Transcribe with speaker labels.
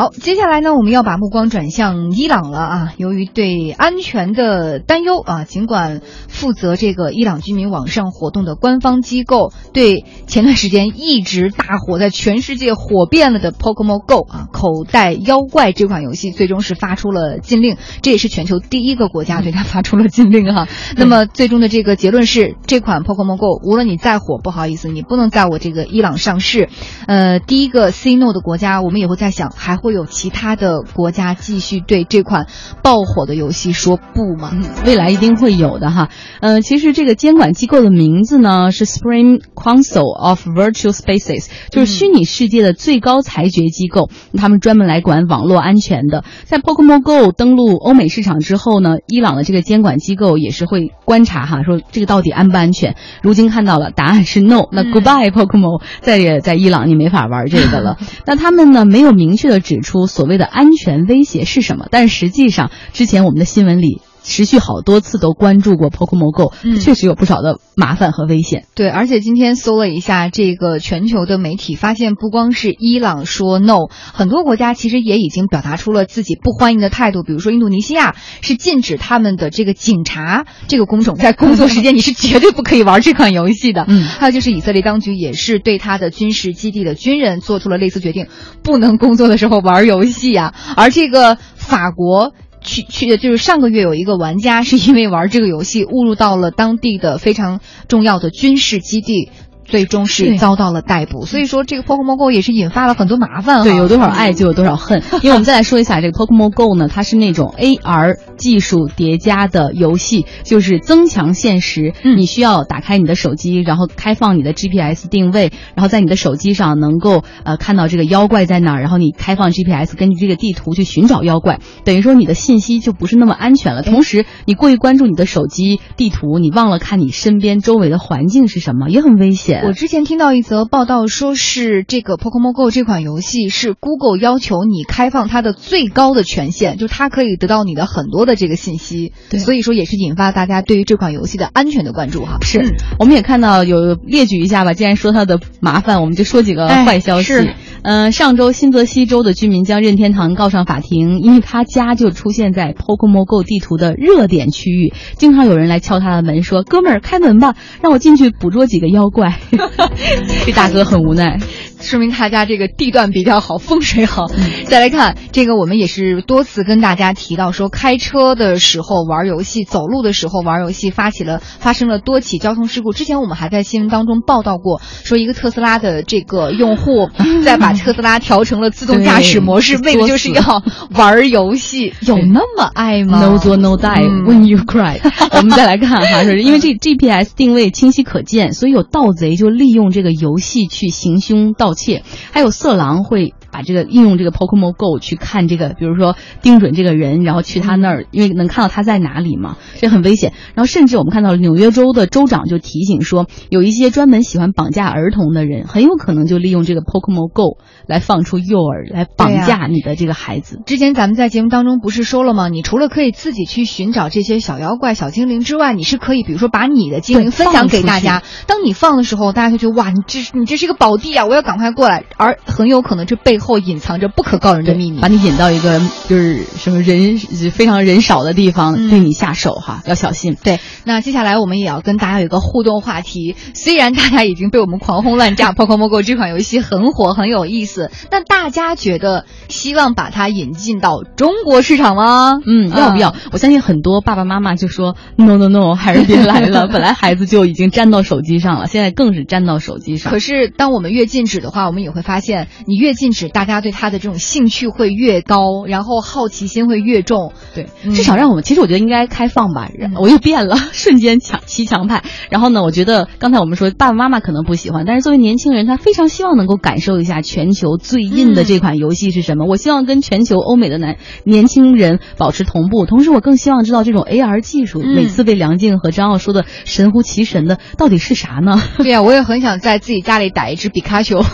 Speaker 1: 好，接下来呢，我们要把目光转向伊朗了啊。由于对安全的担忧啊，尽管负责这个伊朗居民网上活动的官方机构对前段时间一直大火，在全世界火遍了的 Pokemon Go 啊，口袋妖怪这款游戏，最终是发出了禁令。这也是全球第一个国家对它发出了禁令哈。那么最终的这个结论是，这款 Pokemon Go 无论你再火，不好意思，你不能在我这个伊朗上市。呃，第一个 C No 的国家，我们也会在想，还会有其他的国家继续对这款爆火的游戏说不吗？
Speaker 2: 未来一定会有的哈。呃，其实这个监管机构的名字呢是 Supreme Council of Virtual Spaces，就是虚拟世界的最高裁决机构，他们专门来管网络安全的。在 Pokemon Go 登陆欧美市场之后呢，伊朗的这个监管机构也是会观察哈，说这个到底安不安全。如今看到了答案是 No，那 Goodbye Pokemon，再也在伊朗你没法玩这个了。那他们呢没有明确的指出所谓的安全威胁是什么，但实际上之前我们的新闻里。持续好多次都关注过 Pokemon Go，确实有不少的麻烦和危险。
Speaker 1: 对，而且今天搜了一下这个全球的媒体，发现不光是伊朗说 no，很多国家其实也已经表达出了自己不欢迎的态度。比如说印度尼西亚是禁止他们的这个警察这个工种在工作时间 你是绝对不可以玩这款游戏的。嗯，还有就是以色列当局也是对他的军事基地的军人做出了类似决定，不能工作的时候玩游戏啊。而这个法国。去去就是上个月有一个玩家是因为玩这个游戏误入到了当地的非常重要的军事基地。最终是遭到了逮捕，所以说这个 Pokemon Go 也是引发了很多麻烦。
Speaker 2: 对，有多少爱就有多少恨。因为我们再来说一下这个 Pokemon Go 呢，它是那种 AR 技术叠加的游戏，就是增强现实。你需要打开你的手机，然后开放你的 GPS 定位，然后在你的手机上能够呃看到这个妖怪在哪儿，然后你开放 GPS，根据这个地图去寻找妖怪。等于说你的信息就不是那么安全了。同时，你过于关注你的手机地图，你忘了看你身边周围的环境是什么，也很危险。
Speaker 1: 我之前听到一则报道，说是这个 Pokemon Go 这款游戏是 Google 要求你开放它的最高的权限，就它可以得到你的很多的这个信息。
Speaker 2: 对，
Speaker 1: 所以说也是引发大家对于这款游戏的安全的关注哈。
Speaker 2: 是，我们也看到有列举一下吧。既然说它的麻烦，我们就说几个坏消息。
Speaker 1: 是，
Speaker 2: 嗯，上周新泽西州的居民将任天堂告上法庭，因为他家就出现在 Pokemon Go 地图的热点区域，经常有人来敲他的门说：“哥们儿，开门吧，让我进去捕捉几个妖怪。” 这大哥很无奈。
Speaker 1: 说明他家这个地段比较好，风水好。再来看这个，我们也是多次跟大家提到说，开车的时候玩游戏，走路的时候玩游戏，发起了发生了多起交通事故。之前我们还在新闻当中报道过，说一个特斯拉的这个用户 在把特斯拉调成了自动驾驶模式，为的就是要玩游戏。有那么爱吗
Speaker 2: ？No 作 No die when you cry。我们再来看哈，说因为这 GPS 定位清晰可见，所以有盗贼就利用这个游戏去行凶盗。盗切，还有色狼会把这个应用这个 Pokemon Go 去看这个，比如说盯准这个人，然后去他那儿，因为能看到他在哪里嘛，这很危险。然后甚至我们看到纽约州的州长就提醒说，有一些专门喜欢绑架儿童的人，很有可能就利用这个 Pokemon Go 来放出诱饵，来绑架你的这个孩子。
Speaker 1: 之前咱们在节目当中不是说了吗？你除了可以自己去寻找这些小妖怪、小精灵之外，你是可以比如说把你的精灵分享给大家。当你放的时候，大家就觉得哇，你这你这是一个宝地啊，我要赶。快过来，而很有可能这背后隐藏着不可告人的秘密，
Speaker 2: 把你引到一个就是什么人非常人少的地方，对你下手哈，要小心。
Speaker 1: 对，那接下来我们也要跟大家有一个互动话题。虽然大家已经被我们狂轰乱炸，《Pokemon Go》这款游戏很火很有意思，但大家觉得希望把它引进到中国市场吗？
Speaker 2: 嗯，要不要？我相信很多爸爸妈妈就说 No No No，还是别来了。本来孩子就已经粘到手机上了，现在更是粘到手机上。
Speaker 1: 可是当我们越禁止的。话我们也会发现，你越禁止，大家对他的这种兴趣会越高，然后好奇心会越重。
Speaker 2: 对，至少让我们，其实我觉得应该开放吧。我又变了，瞬间强骑强派。然后呢，我觉得刚才我们说爸爸妈妈可能不喜欢，但是作为年轻人，他非常希望能够感受一下全球最硬的这款游戏是什么。我希望跟全球欧美的男年轻人保持同步，同时我更希望知道这种 AR 技术，每次被梁静和张奥说的神乎其神的，到底是啥呢？
Speaker 1: 对呀，我也很想在自己家里打一只比卡丘。